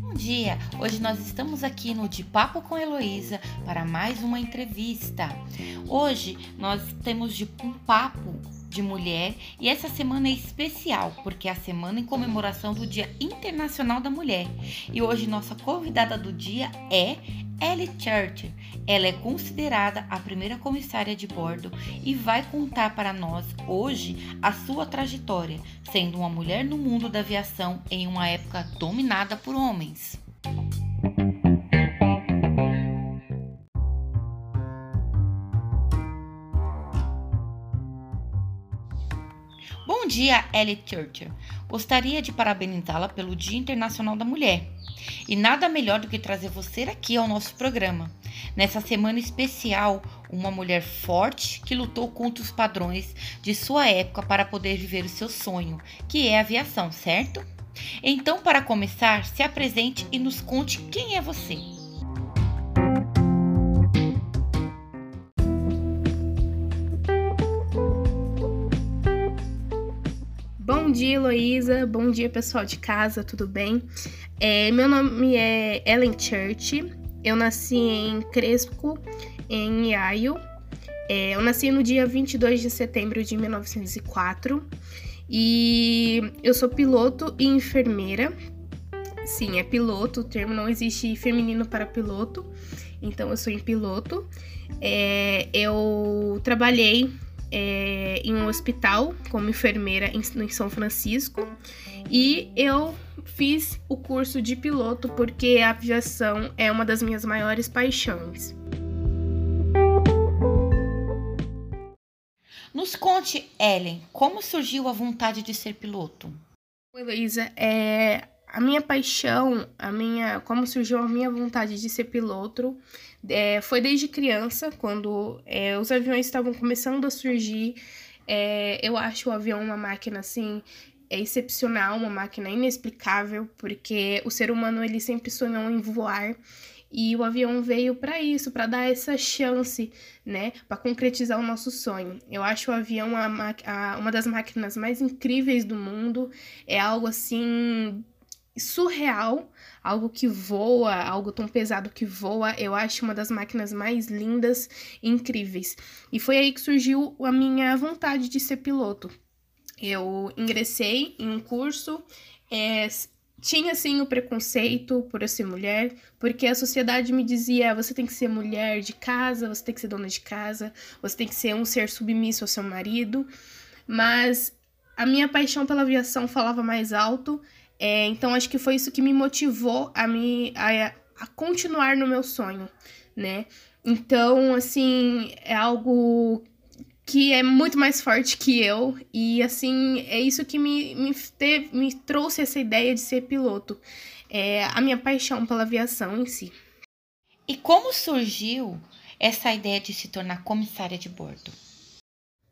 Bom dia! Hoje nós estamos aqui no De Papo com Heloísa para mais uma entrevista. Hoje nós temos de um papo de mulher e essa semana é especial porque é a semana em comemoração do Dia Internacional da Mulher. E hoje nossa convidada do dia é Ellie Church. Ela é considerada a primeira comissária de bordo e vai contar para nós hoje a sua trajetória, sendo uma mulher no mundo da aviação em uma época dominada por homens. Dia, Ellie Churchill. Gostaria de parabenizá-la pelo Dia Internacional da Mulher. E nada melhor do que trazer você aqui ao nosso programa. Nessa semana especial, uma mulher forte que lutou contra os padrões de sua época para poder viver o seu sonho, que é a aviação, certo? Então, para começar, se apresente e nos conte quem é você. Bom dia, Heloísa. Bom dia, pessoal de casa, tudo bem? É, meu nome é Ellen Church. Eu nasci em Crespo, em Iaio. É, eu nasci no dia 22 de setembro de 1904. E eu sou piloto e enfermeira. Sim, é piloto, o termo não existe feminino para piloto. Então, eu sou em piloto. É, eu trabalhei é, em um hospital como enfermeira em, em São Francisco e eu fiz o curso de piloto porque a aviação é uma das minhas maiores paixões. Nos conte, Ellen, como surgiu a vontade de ser piloto? Heloísa, é, a minha paixão, a minha, como surgiu a minha vontade de ser piloto, é, foi desde criança, quando é, os aviões estavam começando a surgir. É, eu acho o avião uma máquina assim é excepcional, uma máquina inexplicável, porque o ser humano ele sempre sonhou em voar e o avião veio para isso, para dar essa chance, né, para concretizar o nosso sonho. Eu acho o avião a, a, uma das máquinas mais incríveis do mundo, é algo assim surreal, algo que voa, algo tão pesado que voa. Eu acho uma das máquinas mais lindas e incríveis. E foi aí que surgiu a minha vontade de ser piloto. Eu ingressei em um curso, é, tinha sim o preconceito por eu ser mulher, porque a sociedade me dizia: você tem que ser mulher de casa, você tem que ser dona de casa, você tem que ser um ser submisso ao seu marido. Mas a minha paixão pela aviação falava mais alto é, então acho que foi isso que me motivou a me a, a continuar no meu sonho, né? Então, assim, é algo que é muito mais forte que eu e assim é isso que me, me, teve, me trouxe essa ideia de ser piloto é a minha paixão pela aviação em si e como surgiu essa ideia de se tornar comissária de bordo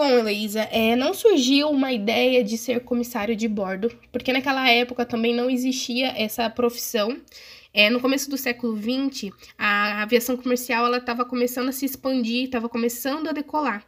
Bom, Heloísa, é, não surgiu uma ideia de ser comissário de bordo, porque naquela época também não existia essa profissão. É, no começo do século XX, a aviação comercial estava começando a se expandir, estava começando a decolar.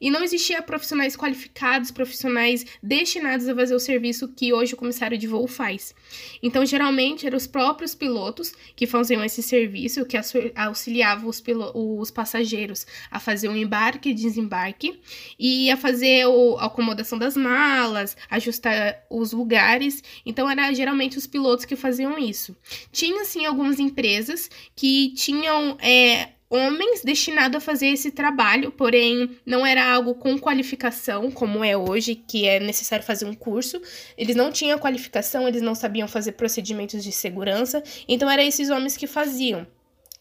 E não existia profissionais qualificados, profissionais destinados a fazer o serviço que hoje o comissário de voo faz. Então, geralmente, eram os próprios pilotos que faziam esse serviço, que auxiliavam os, os passageiros a fazer o embarque e desembarque e a fazer o, a acomodação das malas, ajustar os lugares. Então, era geralmente os pilotos que faziam isso. Tinha assim algumas empresas que tinham é, homens destinados a fazer esse trabalho, porém não era algo com qualificação, como é hoje, que é necessário fazer um curso. Eles não tinham qualificação, eles não sabiam fazer procedimentos de segurança, então eram esses homens que faziam.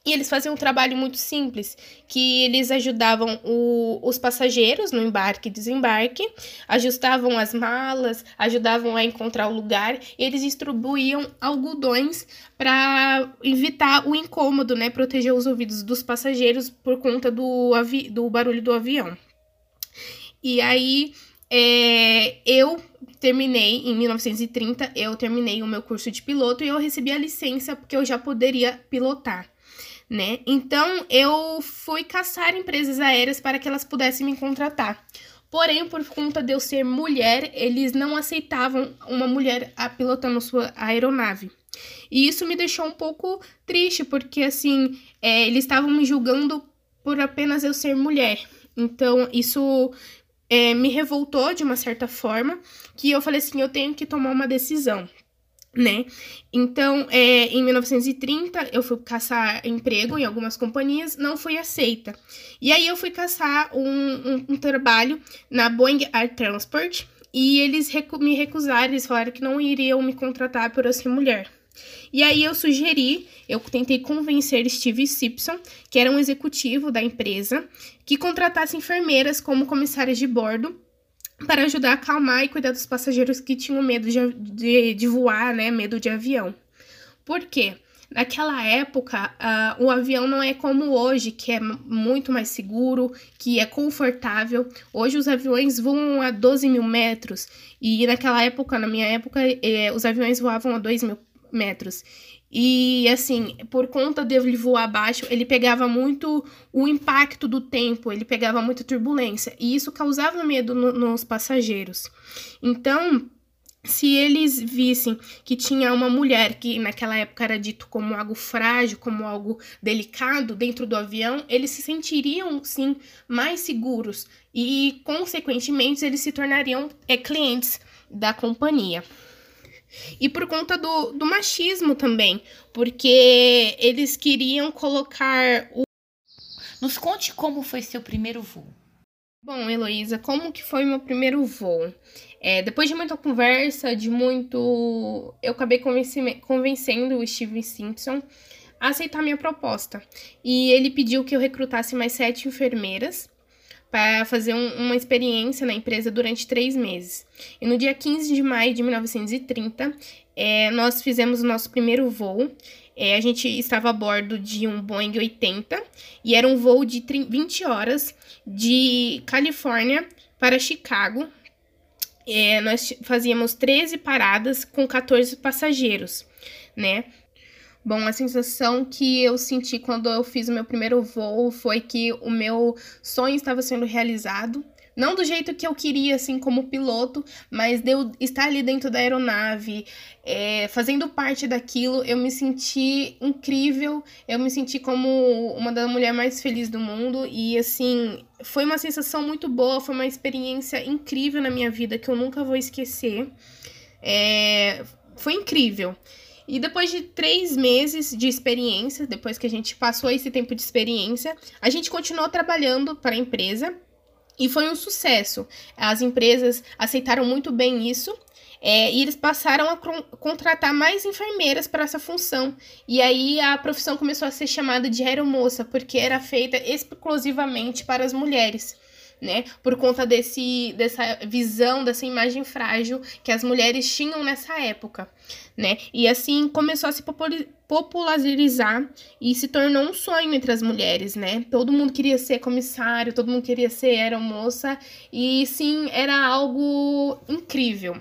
E eles faziam um trabalho muito simples, que eles ajudavam o, os passageiros no embarque e desembarque, ajustavam as malas, ajudavam a encontrar o lugar, eles distribuíam algodões para evitar o incômodo, né, proteger os ouvidos dos passageiros por conta do, do barulho do avião. E aí é, eu terminei em 1930, eu terminei o meu curso de piloto e eu recebi a licença porque eu já poderia pilotar né? Então eu fui caçar empresas aéreas para que elas pudessem me contratar. Porém, por conta de eu ser mulher, eles não aceitavam uma mulher pilotando sua aeronave. E isso me deixou um pouco triste, porque assim, é, eles estavam me julgando por apenas eu ser mulher. Então, isso é, me revoltou de uma certa forma, que eu falei assim, eu tenho que tomar uma decisão né? Então, é, em 1930, eu fui caçar emprego em algumas companhias, não fui aceita. E aí eu fui caçar um, um, um trabalho na Boeing Air Transport e eles recu me recusaram, eles falaram que não iriam me contratar por eu ser mulher. E aí eu sugeri, eu tentei convencer Steve Simpson, que era um executivo da empresa, que contratasse enfermeiras como comissárias de bordo para ajudar a acalmar e cuidar dos passageiros que tinham medo de, de, de voar, né? Medo de avião. Por quê? Naquela época, uh, o avião não é como hoje, que é muito mais seguro, que é confortável. Hoje os aviões voam a 12 mil metros e naquela época, na minha época, eh, os aviões voavam a 2 mil metros. E assim, por conta de ele voar abaixo, ele pegava muito o impacto do tempo, ele pegava muita turbulência, e isso causava medo no, nos passageiros. Então, se eles vissem que tinha uma mulher que naquela época era dito como algo frágil, como algo delicado dentro do avião, eles se sentiriam sim mais seguros e, consequentemente, eles se tornariam é, clientes da companhia. E por conta do, do machismo também, porque eles queriam colocar o. Nos conte como foi seu primeiro voo. Bom, Heloísa, como que foi meu primeiro voo? É, depois de muita conversa, de muito. Eu acabei convencendo o Steven Simpson a aceitar minha proposta. E ele pediu que eu recrutasse mais sete enfermeiras para fazer um, uma experiência na empresa durante três meses. E no dia 15 de maio de 1930, é, nós fizemos o nosso primeiro voo. É, a gente estava a bordo de um Boeing 80 e era um voo de 20 horas de Califórnia para Chicago. É, nós fazíamos 13 paradas com 14 passageiros, né? Bom, a sensação que eu senti quando eu fiz o meu primeiro voo foi que o meu sonho estava sendo realizado. Não do jeito que eu queria, assim, como piloto, mas de eu estar ali dentro da aeronave, é, fazendo parte daquilo, eu me senti incrível, eu me senti como uma das mulheres mais felizes do mundo, e assim, foi uma sensação muito boa, foi uma experiência incrível na minha vida que eu nunca vou esquecer. É, foi incrível. E depois de três meses de experiência, depois que a gente passou esse tempo de experiência, a gente continuou trabalhando para a empresa e foi um sucesso. As empresas aceitaram muito bem isso. É, e eles passaram a contratar mais enfermeiras para essa função. E aí a profissão começou a ser chamada de aeromoça, porque era feita exclusivamente para as mulheres né? Por conta desse, dessa visão, dessa imagem frágil que as mulheres tinham nessa época, né? E assim começou a se popularizar e se tornou um sonho entre as mulheres, né? Todo mundo queria ser comissário, todo mundo queria ser aeromoça e sim, era algo incrível.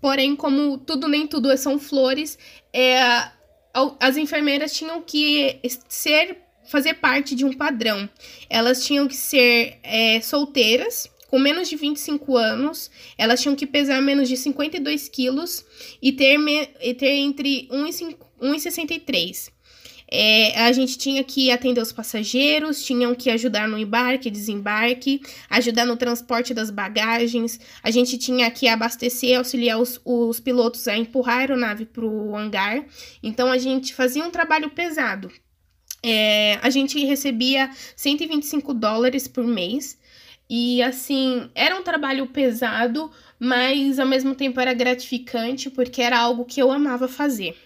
Porém, como tudo nem tudo são flores, é, as enfermeiras tinham que ser fazer parte de um padrão. Elas tinham que ser é, solteiras, com menos de 25 anos, elas tinham que pesar menos de 52 quilos e ter, me, e ter entre 1,63. É, a gente tinha que atender os passageiros, tinham que ajudar no embarque, desembarque, ajudar no transporte das bagagens, a gente tinha que abastecer, auxiliar os, os pilotos a empurrar a aeronave para o hangar. Então a gente fazia um trabalho pesado. É, a gente recebia 125 dólares por mês. E assim, era um trabalho pesado, mas ao mesmo tempo era gratificante porque era algo que eu amava fazer.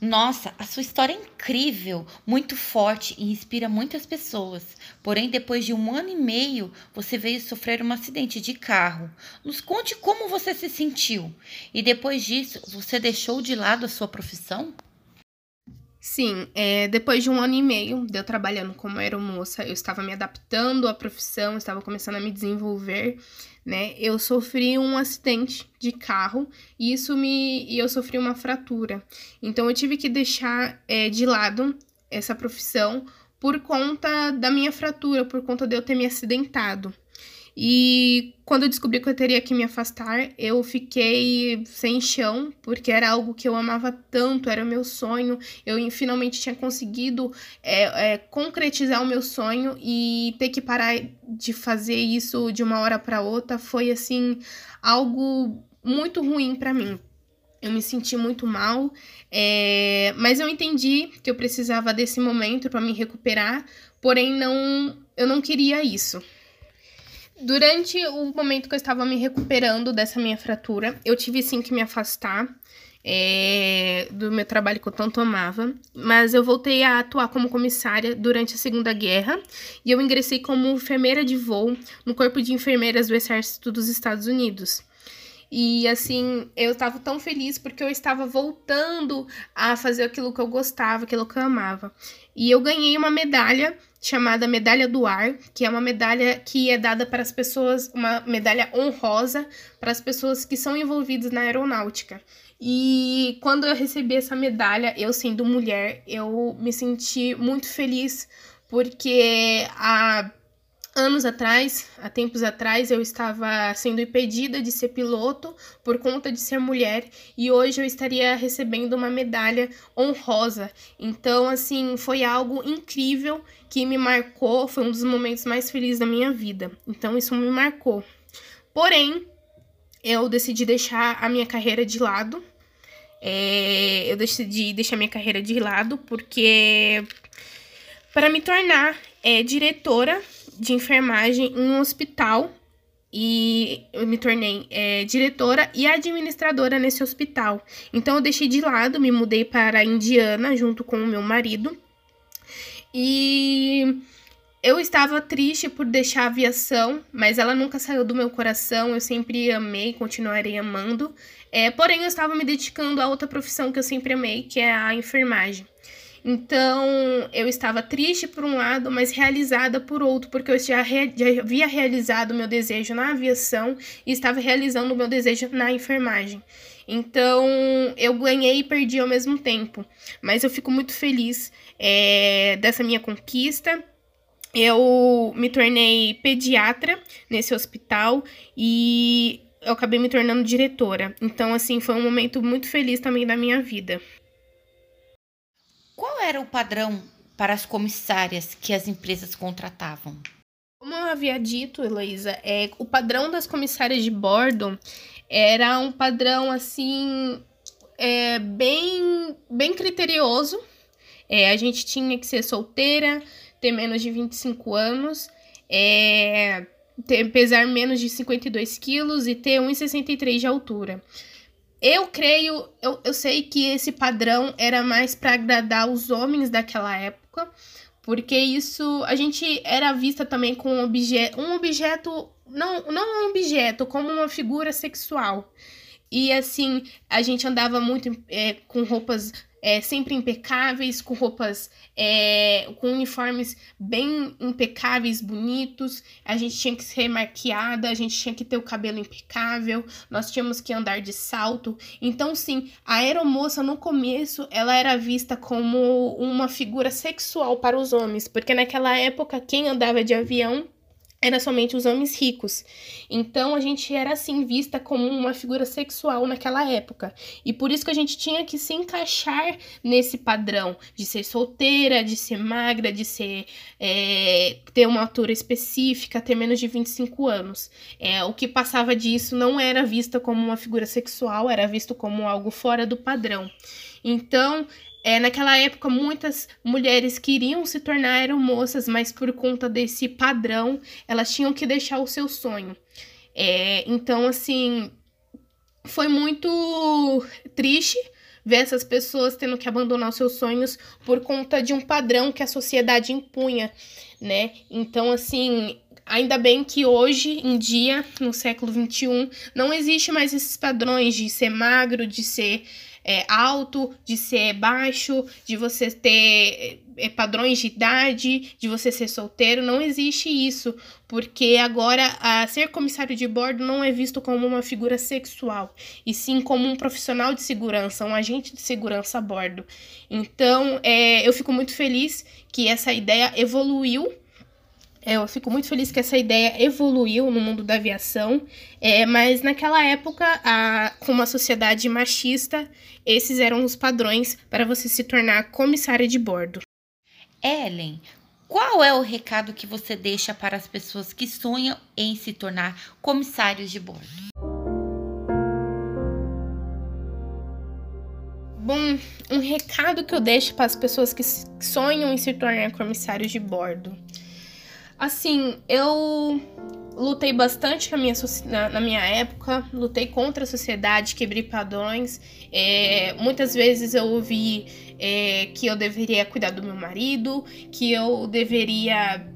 Nossa, a sua história é incrível, muito forte e inspira muitas pessoas. Porém, depois de um ano e meio, você veio sofrer um acidente de carro. Nos conte como você se sentiu. E depois disso, você deixou de lado a sua profissão? Sim, é, depois de um ano e meio de eu trabalhando como aeromoça, eu estava me adaptando à profissão, estava começando a me desenvolver, né? Eu sofri um acidente de carro e isso me e eu sofri uma fratura. Então eu tive que deixar é, de lado essa profissão por conta da minha fratura, por conta de eu ter me acidentado. E quando eu descobri que eu teria que me afastar, eu fiquei sem chão, porque era algo que eu amava tanto, era o meu sonho. Eu finalmente tinha conseguido é, é, concretizar o meu sonho e ter que parar de fazer isso de uma hora para outra foi assim algo muito ruim para mim. Eu me senti muito mal, é, mas eu entendi que eu precisava desse momento para me recuperar, porém não, eu não queria isso. Durante o momento que eu estava me recuperando dessa minha fratura, eu tive sim que me afastar é, do meu trabalho que eu tanto amava, mas eu voltei a atuar como comissária durante a Segunda Guerra e eu ingressei como enfermeira de voo no Corpo de Enfermeiras do Exército dos Estados Unidos. E assim, eu estava tão feliz porque eu estava voltando a fazer aquilo que eu gostava, aquilo que eu amava. E eu ganhei uma medalha chamada Medalha do Ar, que é uma medalha que é dada para as pessoas, uma medalha honrosa para as pessoas que são envolvidas na aeronáutica. E quando eu recebi essa medalha, eu sendo mulher, eu me senti muito feliz porque a Anos atrás, há tempos atrás, eu estava sendo impedida de ser piloto por conta de ser mulher e hoje eu estaria recebendo uma medalha honrosa. Então, assim, foi algo incrível que me marcou, foi um dos momentos mais felizes da minha vida. Então, isso me marcou. Porém, eu decidi deixar a minha carreira de lado. É, eu decidi deixar minha carreira de lado porque para me tornar é, diretora de enfermagem em um hospital e eu me tornei é, diretora e administradora nesse hospital. Então eu deixei de lado, me mudei para a Indiana junto com o meu marido e eu estava triste por deixar a aviação, mas ela nunca saiu do meu coração. Eu sempre amei, continuarei amando. É, porém, eu estava me dedicando a outra profissão que eu sempre amei, que é a enfermagem. Então, eu estava triste por um lado, mas realizada por outro, porque eu já, já havia realizado o meu desejo na aviação e estava realizando o meu desejo na enfermagem. Então, eu ganhei e perdi ao mesmo tempo. Mas eu fico muito feliz é, dessa minha conquista. Eu me tornei pediatra nesse hospital e eu acabei me tornando diretora. Então, assim, foi um momento muito feliz também da minha vida. Era o padrão para as comissárias que as empresas contratavam? Como eu havia dito, Heloísa, é, o padrão das comissárias de bordo era um padrão assim é, bem, bem criterioso. É, a gente tinha que ser solteira, ter menos de 25 anos, é, ter, pesar menos de 52 quilos e ter 1,63 de altura. Eu creio, eu, eu sei que esse padrão era mais para agradar os homens daquela época, porque isso a gente era vista também como um objeto, um objeto não, não um objeto, como uma figura sexual. E assim, a gente andava muito é, com roupas é, sempre impecáveis, com roupas, é, com uniformes bem impecáveis, bonitos. A gente tinha que ser maquiada, a gente tinha que ter o cabelo impecável, nós tínhamos que andar de salto. Então, sim, a aeromoça no começo ela era vista como uma figura sexual para os homens, porque naquela época quem andava de avião era somente os homens ricos. Então a gente era assim vista como uma figura sexual naquela época. E por isso que a gente tinha que se encaixar nesse padrão de ser solteira, de ser magra, de ser é, ter uma altura específica, ter menos de 25 anos. É, o que passava disso não era vista como uma figura sexual, era visto como algo fora do padrão. Então, é, naquela época, muitas mulheres queriam se tornar aeromoças, mas por conta desse padrão, elas tinham que deixar o seu sonho. É, então, assim, foi muito triste ver essas pessoas tendo que abandonar os seus sonhos por conta de um padrão que a sociedade impunha, né? Então, assim, ainda bem que hoje em dia, no século XXI, não existe mais esses padrões de ser magro, de ser é, alto, de ser baixo, de você ter é, padrões de idade, de você ser solteiro. Não existe isso, porque agora a ser comissário de bordo não é visto como uma figura sexual, e sim como um profissional de segurança, um agente de segurança a bordo. Então, é, eu fico muito feliz que essa ideia evoluiu Eu fico muito feliz que essa ideia evoluiu no mundo da aviação, é, mas naquela época, a, com uma sociedade machista, esses eram os padrões para você se tornar comissária de bordo. Ellen, qual é o recado que você deixa para as pessoas que sonham em se tornar comissários de bordo? Bom, um recado que eu deixo para as pessoas que sonham em se tornar comissários de bordo. Assim, eu lutei bastante na minha, na, na minha época, lutei contra a sociedade, quebrei padrões. É, muitas vezes eu ouvi é, que eu deveria cuidar do meu marido, que eu deveria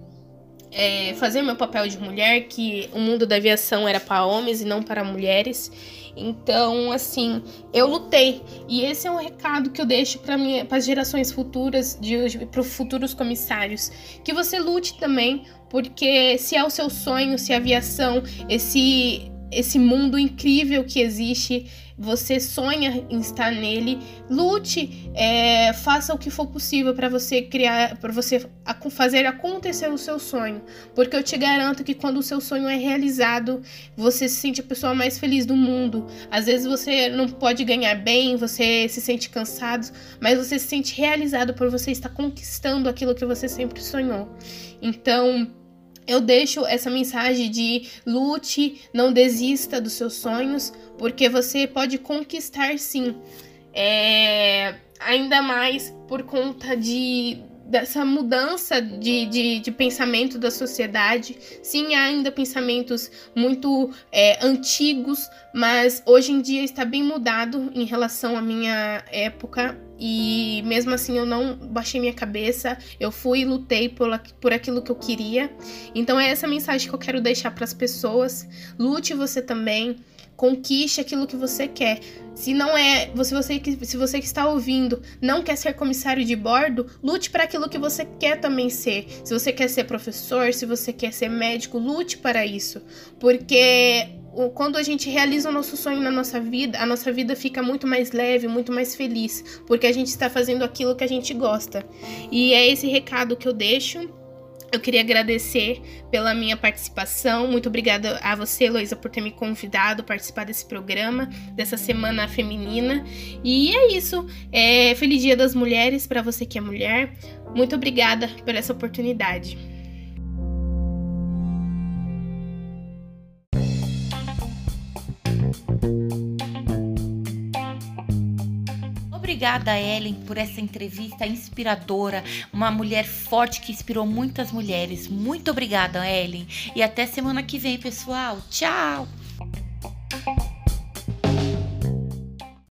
é, fazer meu papel de mulher, que o mundo da aviação era para homens e não para mulheres. Então, assim, eu lutei. E esse é um recado que eu deixo para as gerações futuras, para os futuros comissários. Que você lute também, porque se é o seu sonho, se a aviação, esse esse mundo incrível que existe, você sonha em estar nele, lute, é, faça o que for possível para você criar, para você fazer acontecer o seu sonho, porque eu te garanto que quando o seu sonho é realizado, você se sente a pessoa mais feliz do mundo. Às vezes você não pode ganhar bem, você se sente cansado, mas você se sente realizado por você estar conquistando aquilo que você sempre sonhou. Então eu deixo essa mensagem de lute, não desista dos seus sonhos, porque você pode conquistar sim. É, ainda mais por conta de dessa mudança de, de, de, pensamento da sociedade. Sim, há ainda pensamentos muito é, antigos, mas hoje em dia está bem mudado em relação à minha época. E mesmo assim eu não baixei minha cabeça, eu fui e lutei por, por aquilo que eu queria. Então é essa mensagem que eu quero deixar para as pessoas. Lute você também conquiste aquilo que você quer. Se não é, se você que se você que está ouvindo não quer ser comissário de bordo, lute para aquilo que você quer também ser. Se você quer ser professor, se você quer ser médico, lute para isso, porque quando a gente realiza o nosso sonho na nossa vida, a nossa vida fica muito mais leve, muito mais feliz, porque a gente está fazendo aquilo que a gente gosta. E é esse recado que eu deixo. Eu queria agradecer pela minha participação. Muito obrigada a você, Heloísa, por ter me convidado a participar desse programa, dessa semana feminina. E é isso. É, feliz Dia das Mulheres para você que é mulher. Muito obrigada por essa oportunidade. Obrigada, Ellen, por essa entrevista inspiradora. Uma mulher forte que inspirou muitas mulheres. Muito obrigada, Ellen. E até semana que vem, pessoal. Tchau!